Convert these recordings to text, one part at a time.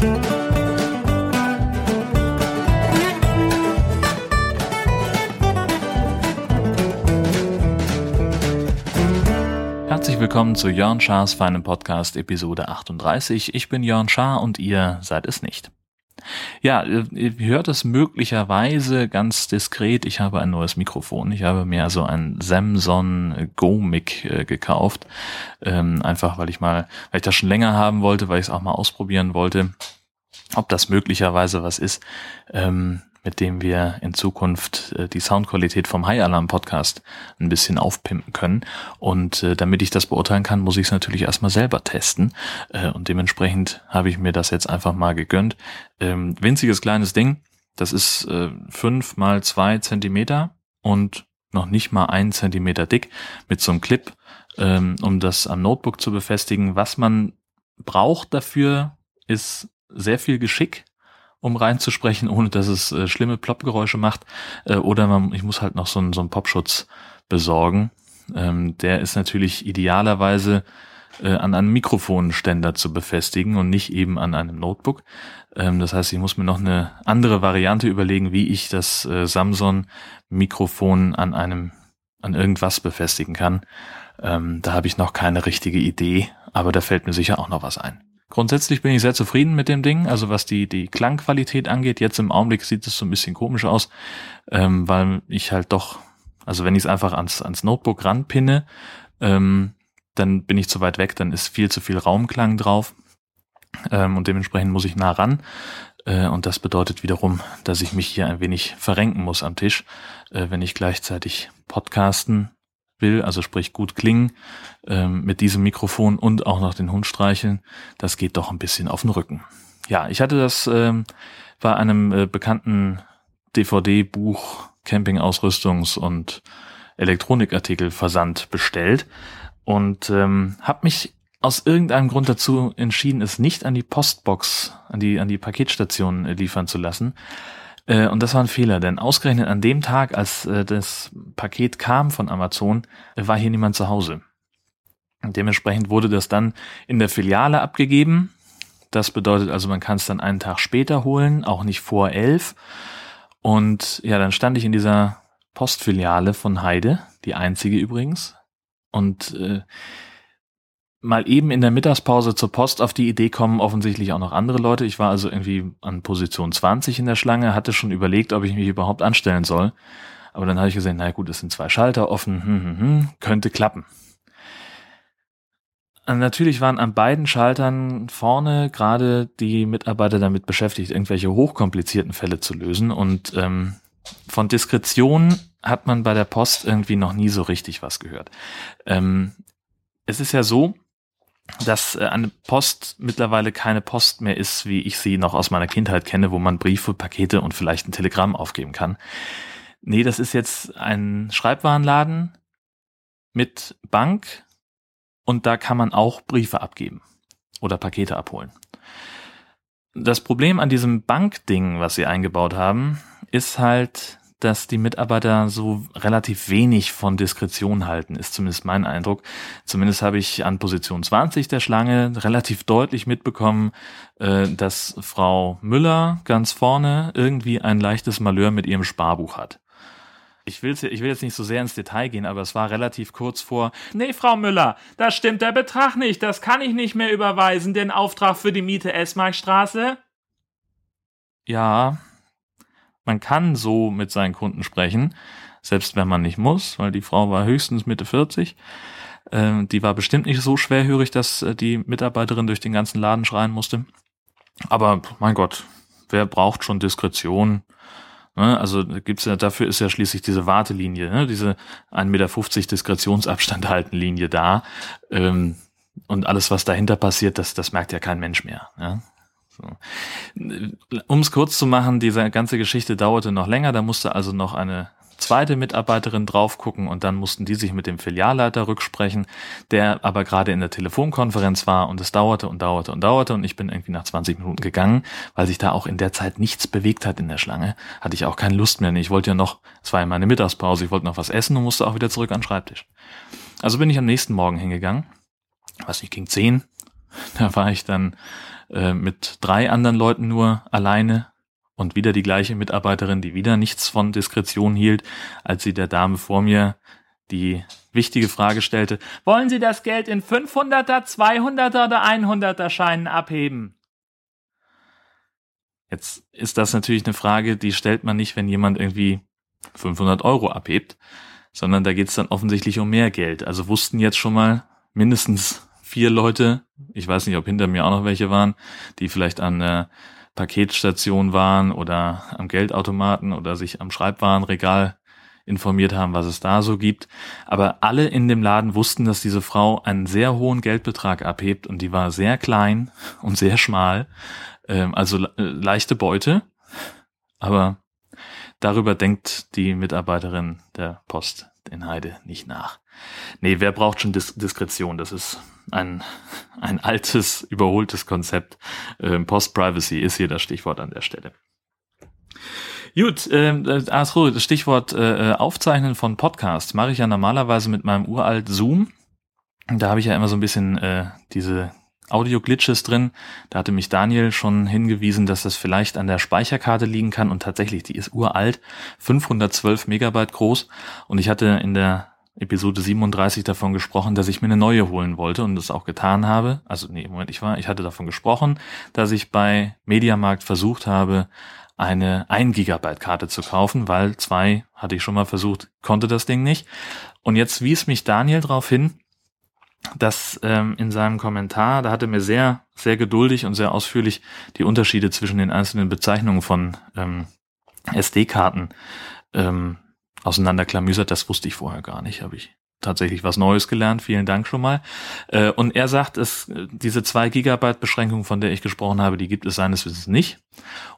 Herzlich willkommen zu Jörn Schars feinem Podcast Episode 38. Ich bin Jörn Schaar und ihr seid es nicht. Ja, ihr hört es möglicherweise ganz diskret. Ich habe ein neues Mikrofon. Ich habe mir also ein Samsung Go Mic äh, gekauft. Ähm, einfach weil ich mal, weil ich das schon länger haben wollte, weil ich es auch mal ausprobieren wollte, ob das möglicherweise was ist. Ähm, mit dem wir in Zukunft äh, die Soundqualität vom High Alarm Podcast ein bisschen aufpimpen können. Und äh, damit ich das beurteilen kann, muss ich es natürlich erstmal selber testen. Äh, und dementsprechend habe ich mir das jetzt einfach mal gegönnt. Ähm, winziges kleines Ding. Das ist äh, fünf mal zwei Zentimeter und noch nicht mal ein Zentimeter dick mit so einem Clip, ähm, um das am Notebook zu befestigen. Was man braucht dafür, ist sehr viel Geschick um reinzusprechen, ohne dass es äh, schlimme Ploppgeräusche macht. Äh, oder man, ich muss halt noch so einen, so einen Popschutz besorgen. Ähm, der ist natürlich idealerweise äh, an einem Mikrofonständer zu befestigen und nicht eben an einem Notebook. Ähm, das heißt, ich muss mir noch eine andere Variante überlegen, wie ich das äh, Samsung-Mikrofon an einem, an irgendwas befestigen kann. Ähm, da habe ich noch keine richtige Idee, aber da fällt mir sicher auch noch was ein. Grundsätzlich bin ich sehr zufrieden mit dem Ding, also was die, die Klangqualität angeht. Jetzt im Augenblick sieht es so ein bisschen komisch aus, ähm, weil ich halt doch, also wenn ich es einfach ans, ans Notebook ranpinne, ähm, dann bin ich zu weit weg, dann ist viel zu viel Raumklang drauf ähm, und dementsprechend muss ich nah ran. Äh, und das bedeutet wiederum, dass ich mich hier ein wenig verrenken muss am Tisch, äh, wenn ich gleichzeitig podcasten will, also sprich gut klingen ähm, mit diesem Mikrofon und auch noch den Hund streicheln, das geht doch ein bisschen auf den Rücken. Ja, ich hatte das ähm, bei einem äh, bekannten DVD-Buch Campingausrüstungs- und Elektronikartikel-Versand bestellt und ähm, habe mich aus irgendeinem Grund dazu entschieden, es nicht an die Postbox, an die, an die Paketstation äh, liefern zu lassen, äh, und das war ein Fehler, denn ausgerechnet an dem Tag, als äh, das Paket kam von Amazon, äh, war hier niemand zu Hause. Und dementsprechend wurde das dann in der Filiale abgegeben. Das bedeutet also, man kann es dann einen Tag später holen, auch nicht vor elf. Und ja, dann stand ich in dieser Postfiliale von Heide, die einzige übrigens. Und äh, mal eben in der Mittagspause zur Post auf die Idee kommen offensichtlich auch noch andere Leute. Ich war also irgendwie an Position 20 in der Schlange, hatte schon überlegt, ob ich mich überhaupt anstellen soll. Aber dann habe ich gesehen, na gut, es sind zwei Schalter offen, hm, hm, hm, könnte klappen. Und natürlich waren an beiden Schaltern vorne gerade die Mitarbeiter damit beschäftigt, irgendwelche hochkomplizierten Fälle zu lösen. Und ähm, von Diskretion hat man bei der Post irgendwie noch nie so richtig was gehört. Ähm, es ist ja so, dass äh, eine Post mittlerweile keine Post mehr ist, wie ich sie noch aus meiner Kindheit kenne, wo man Briefe, Pakete und vielleicht ein Telegramm aufgeben kann. Nee, das ist jetzt ein Schreibwarenladen mit Bank und da kann man auch Briefe abgeben oder Pakete abholen. Das Problem an diesem Bankding, was sie eingebaut haben, ist halt, dass die Mitarbeiter so relativ wenig von Diskretion halten, ist zumindest mein Eindruck. Zumindest habe ich an Position 20 der Schlange relativ deutlich mitbekommen, äh, dass Frau Müller ganz vorne irgendwie ein leichtes Malheur mit ihrem Sparbuch hat. Ich, will, ich will jetzt nicht so sehr ins Detail gehen, aber es war relativ kurz vor. Nee, Frau Müller, da stimmt der Betrag nicht. Das kann ich nicht mehr überweisen, den Auftrag für die Miete Esmarkstraße. Ja, man kann so mit seinen Kunden sprechen, selbst wenn man nicht muss, weil die Frau war höchstens Mitte 40. Ähm, die war bestimmt nicht so schwerhörig, dass äh, die Mitarbeiterin durch den ganzen Laden schreien musste. Aber mein Gott, wer braucht schon Diskretion? Ne? Also gibt's ja, dafür ist ja schließlich diese Wartelinie, ne? diese 1,50 Meter Diskretionsabstand halten Linie da. Ähm, und alles, was dahinter passiert, das, das merkt ja kein Mensch mehr. Ja? So. Um es kurz zu machen, diese ganze Geschichte dauerte noch länger, da musste also noch eine zweite Mitarbeiterin drauf gucken und dann mussten die sich mit dem Filialleiter rücksprechen, der aber gerade in der Telefonkonferenz war und es dauerte und dauerte und dauerte und ich bin irgendwie nach 20 Minuten gegangen, weil sich da auch in der Zeit nichts bewegt hat in der Schlange, hatte ich auch keine Lust mehr. Ich wollte ja noch, es war ja meine Mittagspause, ich wollte noch was essen und musste auch wieder zurück an den Schreibtisch. Also bin ich am nächsten Morgen hingegangen, was nicht, ging 10, da war ich dann äh, mit drei anderen Leuten nur alleine und wieder die gleiche Mitarbeiterin, die wieder nichts von Diskretion hielt, als sie der Dame vor mir die wichtige Frage stellte, wollen Sie das Geld in 500er, 200er oder 100er Scheinen abheben? Jetzt ist das natürlich eine Frage, die stellt man nicht, wenn jemand irgendwie 500 Euro abhebt, sondern da geht es dann offensichtlich um mehr Geld. Also wussten jetzt schon mal mindestens vier Leute, ich weiß nicht, ob hinter mir auch noch welche waren, die vielleicht an der Paketstation waren oder am Geldautomaten oder sich am Schreibwarenregal informiert haben, was es da so gibt. Aber alle in dem Laden wussten, dass diese Frau einen sehr hohen Geldbetrag abhebt und die war sehr klein und sehr schmal. Ähm, also leichte Beute. Aber darüber denkt die Mitarbeiterin der Post in Heide nicht nach. Nee, wer braucht schon Dis Diskretion? Das ist ein, ein altes, überholtes Konzept. Ähm, Post-Privacy ist hier das Stichwort an der Stelle. Gut, ähm, äh, achso, das Stichwort äh, Aufzeichnen von Podcasts mache ich ja normalerweise mit meinem uralt Zoom. Da habe ich ja immer so ein bisschen äh, diese Audio-Glitches drin. Da hatte mich Daniel schon hingewiesen, dass das vielleicht an der Speicherkarte liegen kann und tatsächlich, die ist uralt, 512 Megabyte groß und ich hatte in der Episode 37 davon gesprochen, dass ich mir eine neue holen wollte und das auch getan habe. Also nee, Moment, ich war, ich hatte davon gesprochen, dass ich bei Mediamarkt versucht habe, eine 1 Gigabyte Karte zu kaufen, weil zwei hatte ich schon mal versucht, konnte das Ding nicht. Und jetzt wies mich Daniel darauf hin, dass ähm, in seinem Kommentar, da hat er mir sehr, sehr geduldig und sehr ausführlich die Unterschiede zwischen den einzelnen Bezeichnungen von ähm, SD-Karten ähm, auseinanderklamüsert. Das wusste ich vorher gar nicht, habe ich tatsächlich was Neues gelernt. Vielen Dank schon mal. Äh, und er sagt, es, diese zwei Gigabyte Beschränkung, von der ich gesprochen habe, die gibt es seines Wissens nicht.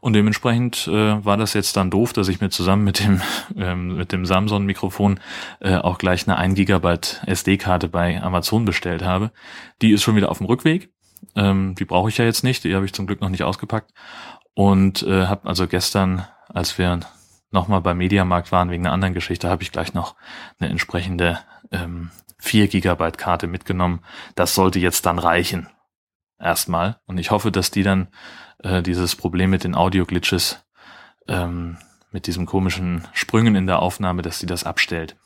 Und dementsprechend äh, war das jetzt dann doof, dass ich mir zusammen mit dem, ähm, mit dem Samsung-Mikrofon äh, auch gleich eine 1 Gigabyte SD-Karte bei Amazon bestellt habe. Die ist schon wieder auf dem Rückweg. Ähm, die brauche ich ja jetzt nicht. Die habe ich zum Glück noch nicht ausgepackt. Und äh, habe also gestern, als wir nochmal beim Mediamarkt waren wegen einer anderen Geschichte, habe ich gleich noch eine entsprechende ähm, 4 Gigabyte Karte mitgenommen. Das sollte jetzt dann reichen. Erstmal. Und ich hoffe, dass die dann äh, dieses Problem mit den Audio-Glitches, ähm, mit diesem komischen Sprüngen in der Aufnahme, dass sie das abstellt.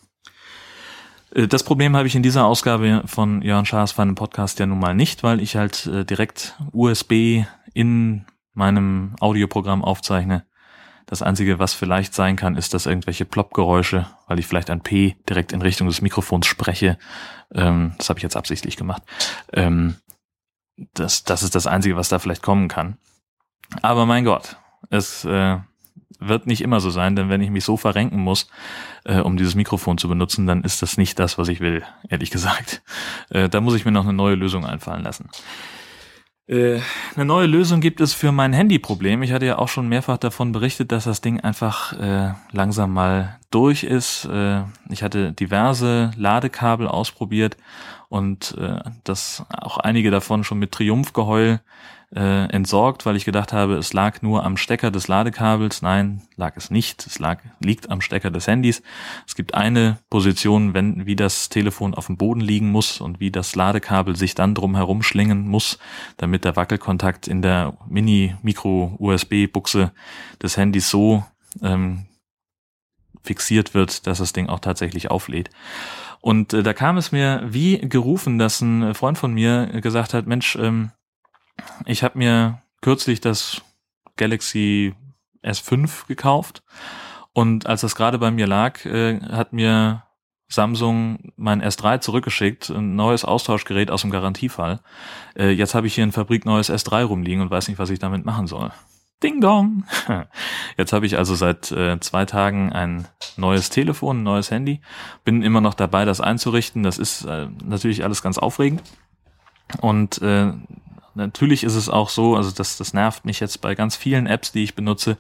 Äh, das Problem habe ich in dieser Ausgabe von Jörn Schaas für einen Podcast ja nun mal nicht, weil ich halt äh, direkt USB in meinem Audioprogramm aufzeichne das Einzige, was vielleicht sein kann, ist, dass irgendwelche Plop-Geräusche, weil ich vielleicht ein P direkt in Richtung des Mikrofons spreche, ähm, das habe ich jetzt absichtlich gemacht, ähm, das, das ist das Einzige, was da vielleicht kommen kann. Aber mein Gott, es äh, wird nicht immer so sein, denn wenn ich mich so verrenken muss, äh, um dieses Mikrofon zu benutzen, dann ist das nicht das, was ich will, ehrlich gesagt. Äh, da muss ich mir noch eine neue Lösung einfallen lassen. Äh, eine neue Lösung gibt es für mein Handyproblem. Ich hatte ja auch schon mehrfach davon berichtet, dass das Ding einfach äh, langsam mal durch ist. Äh, ich hatte diverse Ladekabel ausprobiert und äh, das auch einige davon schon mit Triumphgeheul äh, entsorgt, weil ich gedacht habe, es lag nur am Stecker des Ladekabels. Nein, lag es nicht. Es lag, liegt am Stecker des Handys. Es gibt eine Position, wenn, wie das Telefon auf dem Boden liegen muss und wie das Ladekabel sich dann drum herum schlingen muss, damit der Wackelkontakt in der Mini-Micro-USB-Buchse des Handys so ähm, fixiert wird, dass das Ding auch tatsächlich auflädt. Und äh, da kam es mir wie gerufen, dass ein Freund von mir gesagt hat, Mensch, ähm, ich habe mir kürzlich das Galaxy S5 gekauft und als das gerade bei mir lag, äh, hat mir Samsung mein S3 zurückgeschickt, ein neues Austauschgerät aus dem Garantiefall. Äh, jetzt habe ich hier ein fabrikneues S3 rumliegen und weiß nicht, was ich damit machen soll. Ding dong! Jetzt habe ich also seit äh, zwei Tagen ein neues Telefon, ein neues Handy. Bin immer noch dabei, das einzurichten. Das ist äh, natürlich alles ganz aufregend. Und äh, natürlich ist es auch so, also das, das nervt mich jetzt bei ganz vielen Apps, die ich benutze,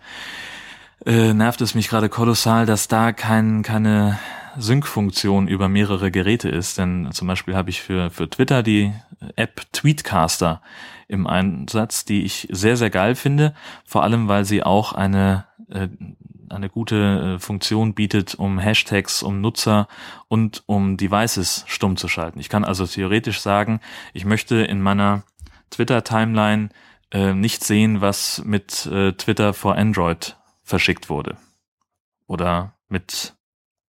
äh, nervt es mich gerade kolossal, dass da kein, keine Sync-Funktion über mehrere Geräte ist. Denn zum Beispiel habe ich für, für Twitter die App Tweetcaster im Einsatz, die ich sehr, sehr geil finde. Vor allem, weil sie auch eine, äh, eine gute äh, Funktion bietet, um Hashtags, um Nutzer und um Devices stumm zu schalten. Ich kann also theoretisch sagen, ich möchte in meiner Twitter-Timeline äh, nicht sehen, was mit äh, Twitter for Android verschickt wurde. Oder mit,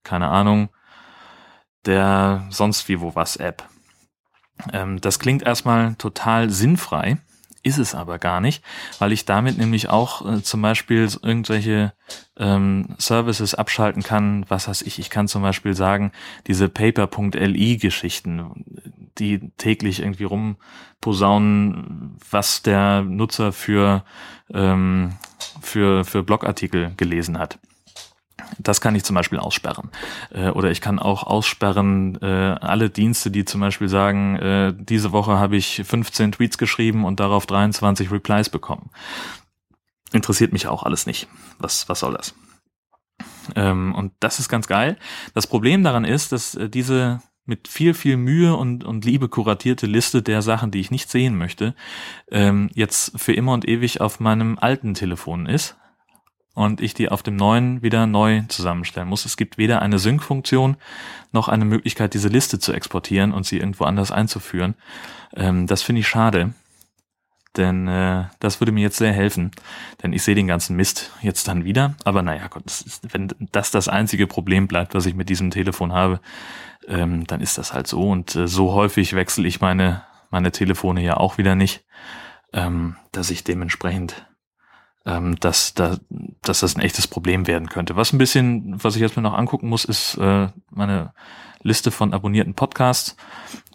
keine Ahnung, der sonst wie wo was App. Ähm, das klingt erstmal total sinnfrei, ist es aber gar nicht, weil ich damit nämlich auch äh, zum Beispiel irgendwelche ähm, Services abschalten kann. Was weiß ich, ich kann zum Beispiel sagen, diese Paper.li Geschichten, die täglich irgendwie rumposaunen, was der Nutzer für, ähm, für, für Blogartikel gelesen hat. Das kann ich zum Beispiel aussperren. Äh, oder ich kann auch aussperren äh, alle Dienste, die zum Beispiel sagen, äh, diese Woche habe ich 15 Tweets geschrieben und darauf 23 Replies bekommen. Interessiert mich auch alles nicht. Was, was soll das? Ähm, und das ist ganz geil. Das Problem daran ist, dass äh, diese mit viel, viel Mühe und, und Liebe kuratierte Liste der Sachen, die ich nicht sehen möchte, ähm, jetzt für immer und ewig auf meinem alten Telefon ist und ich die auf dem neuen wieder neu zusammenstellen muss. Es gibt weder eine Sync-Funktion noch eine Möglichkeit, diese Liste zu exportieren und sie irgendwo anders einzuführen. Ähm, das finde ich schade, denn äh, das würde mir jetzt sehr helfen, denn ich sehe den ganzen Mist jetzt dann wieder. Aber naja, Gott, das ist, wenn das das einzige Problem bleibt, was ich mit diesem Telefon habe, ähm, dann ist das halt so. Und äh, so häufig wechsle ich meine meine Telefone ja auch wieder nicht, ähm, dass ich dementsprechend ähm, dass, da, dass das ein echtes Problem werden könnte. Was ein bisschen, was ich jetzt mir noch angucken muss, ist äh, meine Liste von abonnierten Podcasts.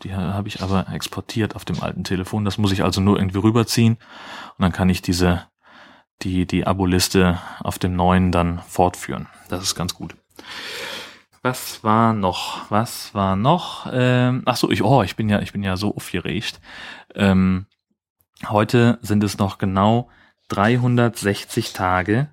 Die habe ich aber exportiert auf dem alten Telefon. Das muss ich also nur irgendwie rüberziehen und dann kann ich diese die die Abo-Liste auf dem neuen dann fortführen. Das ist ganz gut. Was war noch? Was war noch? Ähm, ach so, ich oh, ich bin ja ich bin ja so aufgeregt. Ähm, heute sind es noch genau 360 Tage,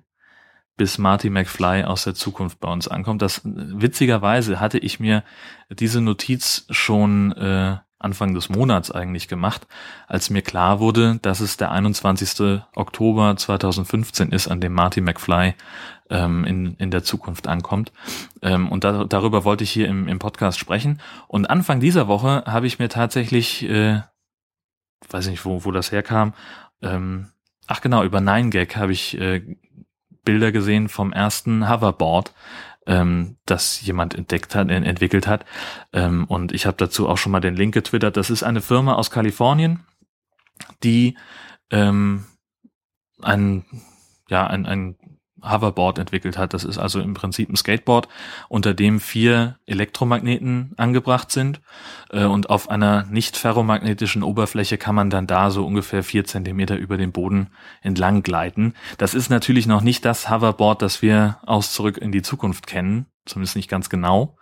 bis Marty McFly aus der Zukunft bei uns ankommt. Das witzigerweise hatte ich mir diese Notiz schon äh, Anfang des Monats eigentlich gemacht, als mir klar wurde, dass es der 21. Oktober 2015 ist, an dem Marty McFly ähm, in, in der Zukunft ankommt. Ähm, und da, darüber wollte ich hier im, im Podcast sprechen. Und Anfang dieser Woche habe ich mir tatsächlich, äh, weiß nicht, wo, wo das herkam, ähm, Ach genau, über 9gag habe ich äh, Bilder gesehen vom ersten Hoverboard, ähm, das jemand entdeckt hat, entwickelt hat. Ähm, und ich habe dazu auch schon mal den Link getwittert. Das ist eine Firma aus Kalifornien, die ähm, ein, ja, ein, ein Hoverboard entwickelt hat. Das ist also im Prinzip ein Skateboard, unter dem vier Elektromagneten angebracht sind. Äh, und auf einer nicht ferromagnetischen Oberfläche kann man dann da so ungefähr vier Zentimeter über den Boden entlang gleiten. Das ist natürlich noch nicht das Hoverboard, das wir aus zurück in die Zukunft kennen. Zumindest nicht ganz genau.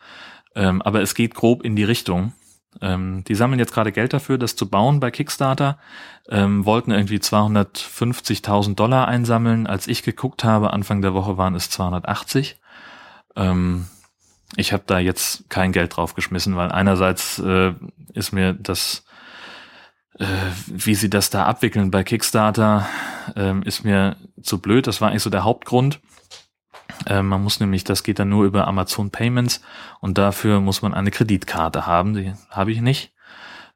Ähm, aber es geht grob in die Richtung. Ähm, die sammeln jetzt gerade Geld dafür, das zu bauen bei Kickstarter, ähm, wollten irgendwie 250.000 Dollar einsammeln. Als ich geguckt habe, Anfang der Woche waren es 280. Ähm, ich habe da jetzt kein Geld drauf geschmissen, weil einerseits äh, ist mir das, äh, wie sie das da abwickeln bei Kickstarter, äh, ist mir zu blöd. Das war eigentlich so der Hauptgrund. Äh, man muss nämlich, das geht dann nur über Amazon Payments und dafür muss man eine Kreditkarte haben. Die habe ich nicht.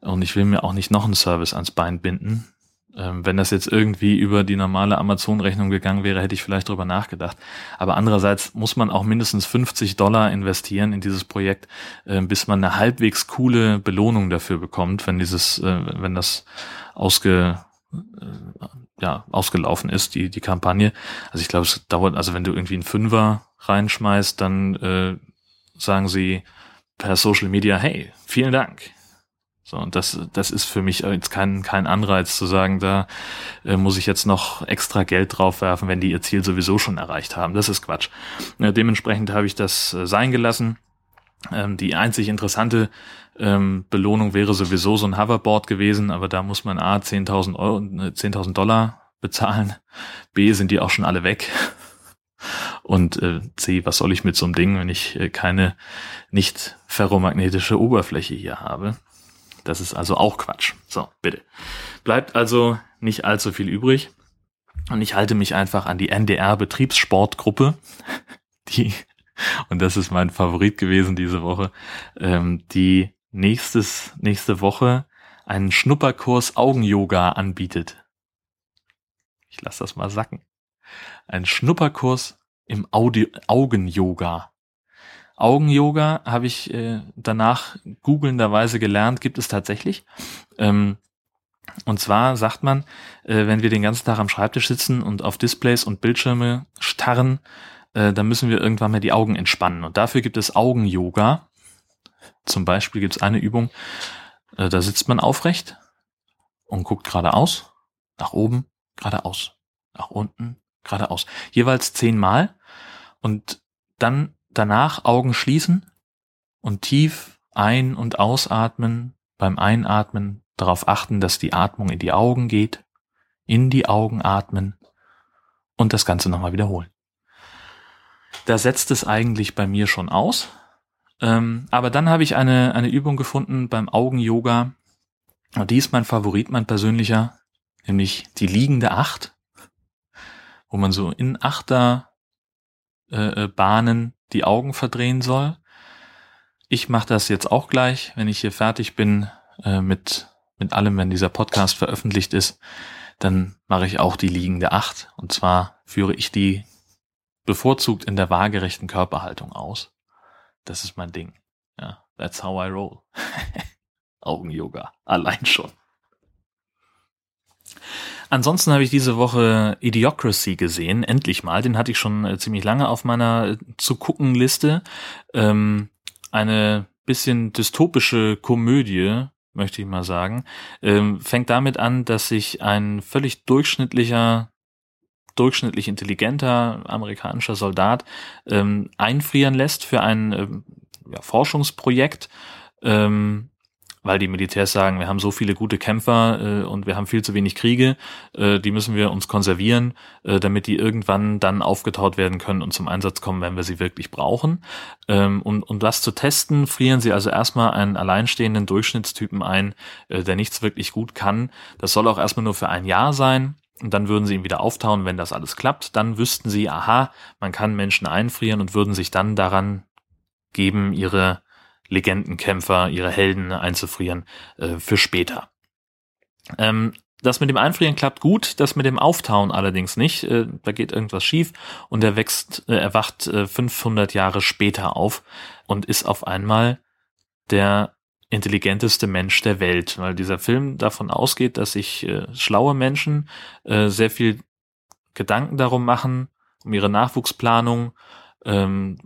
Und ich will mir auch nicht noch einen Service ans Bein binden. Ähm, wenn das jetzt irgendwie über die normale Amazon-Rechnung gegangen wäre, hätte ich vielleicht drüber nachgedacht. Aber andererseits muss man auch mindestens 50 Dollar investieren in dieses Projekt, äh, bis man eine halbwegs coole Belohnung dafür bekommt, wenn dieses, äh, wenn das ausge, ja, ausgelaufen ist, die, die Kampagne. Also ich glaube, es dauert, also wenn du irgendwie einen Fünfer reinschmeißt, dann äh, sagen sie per Social Media, hey, vielen Dank. So, und das, das ist für mich jetzt kein, kein Anreiz zu sagen, da äh, muss ich jetzt noch extra Geld draufwerfen, wenn die ihr Ziel sowieso schon erreicht haben. Das ist Quatsch. Äh, dementsprechend habe ich das äh, sein gelassen. Ähm, die einzig interessante ähm, Belohnung wäre sowieso so ein Hoverboard gewesen, aber da muss man A 10.000 Euro, 10.000 äh, Dollar bezahlen. B sind die auch schon alle weg. Und äh, C, was soll ich mit so einem Ding, wenn ich äh, keine nicht ferromagnetische Oberfläche hier habe? Das ist also auch Quatsch. So, bitte. Bleibt also nicht allzu viel übrig. Und ich halte mich einfach an die NDR Betriebssportgruppe, die und das ist mein Favorit gewesen diese Woche, ähm, die nächstes, nächste Woche einen Schnupperkurs Augen-Yoga anbietet. Ich lasse das mal sacken. Ein Schnupperkurs im Augen-Yoga. Augen-Yoga habe ich äh, danach googelnderweise gelernt, gibt es tatsächlich. Ähm, und zwar sagt man, äh, wenn wir den ganzen Tag am Schreibtisch sitzen und auf Displays und Bildschirme starren, äh, dann müssen wir irgendwann mal die Augen entspannen. Und dafür gibt es Augen-Yoga. Zum Beispiel gibt es eine Übung, äh, da sitzt man aufrecht und guckt geradeaus, nach oben, geradeaus, nach unten, geradeaus. Jeweils zehnmal und dann danach Augen schließen und tief ein- und ausatmen. Beim Einatmen darauf achten, dass die Atmung in die Augen geht, in die Augen atmen und das Ganze nochmal wiederholen. Da setzt es eigentlich bei mir schon aus. Ähm, aber dann habe ich eine, eine Übung gefunden beim Augen-Yoga. Und die ist mein Favorit, mein persönlicher, nämlich die liegende Acht, wo man so in Achter äh, äh Bahnen die Augen verdrehen soll. Ich mache das jetzt auch gleich, wenn ich hier fertig bin äh, mit, mit allem, wenn dieser Podcast veröffentlicht ist, dann mache ich auch die liegende Acht. Und zwar führe ich die bevorzugt in der waagerechten Körperhaltung aus. Das ist mein Ding. Ja, that's how I roll. Augen-Yoga. Allein schon. Ansonsten habe ich diese Woche Idiocracy gesehen, endlich mal. Den hatte ich schon äh, ziemlich lange auf meiner äh, zu gucken Liste. Ähm, eine bisschen dystopische Komödie, möchte ich mal sagen. Ähm, fängt damit an, dass sich ein völlig durchschnittlicher durchschnittlich intelligenter amerikanischer Soldat ähm, einfrieren lässt für ein ähm, ja, Forschungsprojekt, ähm, weil die Militärs sagen, wir haben so viele gute Kämpfer äh, und wir haben viel zu wenig Kriege, äh, die müssen wir uns konservieren, äh, damit die irgendwann dann aufgetaut werden können und zum Einsatz kommen, wenn wir sie wirklich brauchen. Ähm, um, um das zu testen, frieren sie also erstmal einen alleinstehenden Durchschnittstypen ein, äh, der nichts wirklich gut kann. Das soll auch erstmal nur für ein Jahr sein. Und dann würden sie ihn wieder auftauen, wenn das alles klappt. Dann wüssten sie, aha, man kann Menschen einfrieren und würden sich dann daran geben, ihre Legendenkämpfer, ihre Helden einzufrieren äh, für später. Ähm, das mit dem Einfrieren klappt gut, das mit dem Auftauen allerdings nicht. Äh, da geht irgendwas schief und er wächst, äh, er wacht äh, 500 Jahre später auf und ist auf einmal der intelligenteste Mensch der Welt, weil dieser Film davon ausgeht, dass sich äh, schlaue Menschen äh, sehr viel Gedanken darum machen, um ihre Nachwuchsplanung, ähm,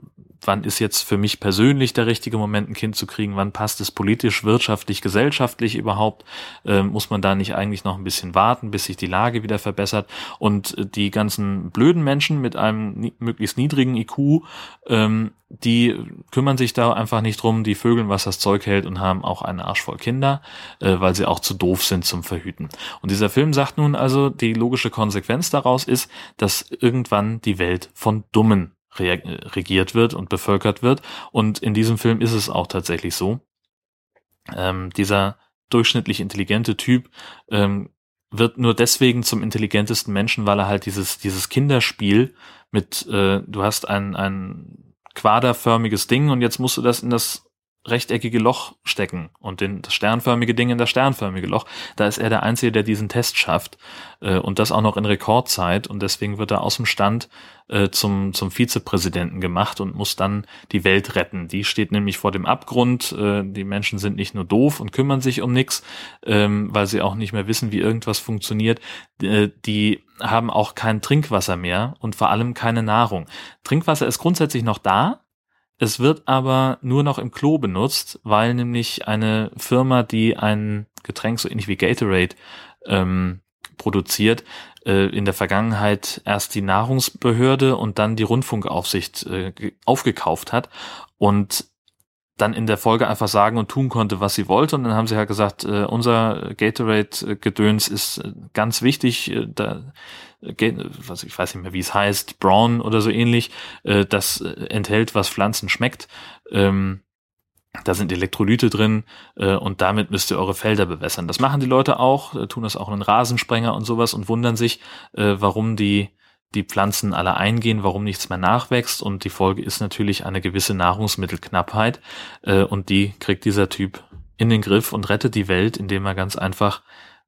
wann ist jetzt für mich persönlich der richtige Moment, ein Kind zu kriegen, wann passt es politisch, wirtschaftlich, gesellschaftlich überhaupt, ähm, muss man da nicht eigentlich noch ein bisschen warten, bis sich die Lage wieder verbessert? Und äh, die ganzen blöden Menschen mit einem möglichst niedrigen IQ, ähm, die kümmern sich da einfach nicht drum, die vögeln, was das Zeug hält und haben auch einen Arsch voll Kinder, äh, weil sie auch zu doof sind zum Verhüten. Und dieser Film sagt nun also, die logische Konsequenz daraus ist, dass irgendwann die Welt von Dummen regiert wird und bevölkert wird. Und in diesem Film ist es auch tatsächlich so. Ähm, dieser durchschnittlich intelligente Typ ähm, wird nur deswegen zum intelligentesten Menschen, weil er halt dieses, dieses Kinderspiel mit, äh, du hast ein, ein quaderförmiges Ding und jetzt musst du das in das rechteckige Loch stecken und den, das sternförmige Ding in das sternförmige Loch. Da ist er der Einzige, der diesen Test schafft äh, und das auch noch in Rekordzeit und deswegen wird er aus dem Stand äh, zum, zum Vizepräsidenten gemacht und muss dann die Welt retten. Die steht nämlich vor dem Abgrund. Äh, die Menschen sind nicht nur doof und kümmern sich um nichts, ähm, weil sie auch nicht mehr wissen, wie irgendwas funktioniert. Äh, die haben auch kein Trinkwasser mehr und vor allem keine Nahrung. Trinkwasser ist grundsätzlich noch da, es wird aber nur noch im Klo benutzt, weil nämlich eine Firma, die ein Getränk so ähnlich wie Gatorade ähm, produziert, äh, in der Vergangenheit erst die Nahrungsbehörde und dann die Rundfunkaufsicht äh, aufgekauft hat und dann in der Folge einfach sagen und tun konnte, was sie wollte. Und dann haben sie halt gesagt, äh, unser Gatorade-Gedöns ist äh, ganz wichtig. Äh, da, was ich weiß nicht mehr, wie es heißt, Brown oder so ähnlich, äh, das äh, enthält, was Pflanzen schmeckt. Ähm, da sind Elektrolyte drin äh, und damit müsst ihr eure Felder bewässern. Das machen die Leute auch, tun das auch in Rasensprenger und sowas und wundern sich, warum die die Pflanzen alle eingehen, warum nichts mehr nachwächst und die Folge ist natürlich eine gewisse Nahrungsmittelknappheit und die kriegt dieser Typ in den Griff und rettet die Welt, indem er ganz einfach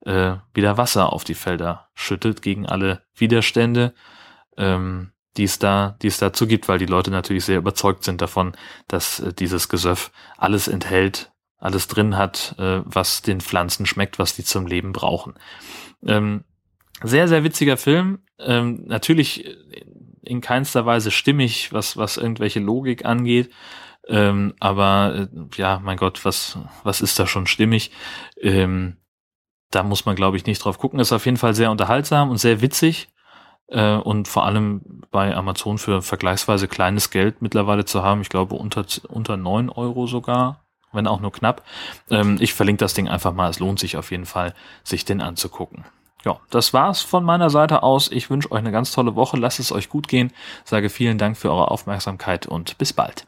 äh, wieder Wasser auf die Felder schüttet gegen alle Widerstände, ähm, die es da, die es dazu gibt, weil die Leute natürlich sehr überzeugt sind davon, dass äh, dieses Gesöff alles enthält, alles drin hat, äh, was den Pflanzen schmeckt, was die zum Leben brauchen. Ähm, sehr, sehr witziger Film. Ähm, natürlich in keinster Weise stimmig, was, was irgendwelche Logik angeht. Ähm, aber äh, ja, mein Gott, was, was ist da schon stimmig? Ähm, da muss man, glaube ich, nicht drauf gucken. Ist auf jeden Fall sehr unterhaltsam und sehr witzig. Äh, und vor allem bei Amazon für vergleichsweise kleines Geld mittlerweile zu haben. Ich glaube, unter, unter neun Euro sogar, wenn auch nur knapp. Ähm, ich verlinke das Ding einfach mal. Es lohnt sich auf jeden Fall, sich den anzugucken. Ja, das war's von meiner Seite aus. Ich wünsche euch eine ganz tolle Woche. Lasst es euch gut gehen. Sage vielen Dank für eure Aufmerksamkeit und bis bald.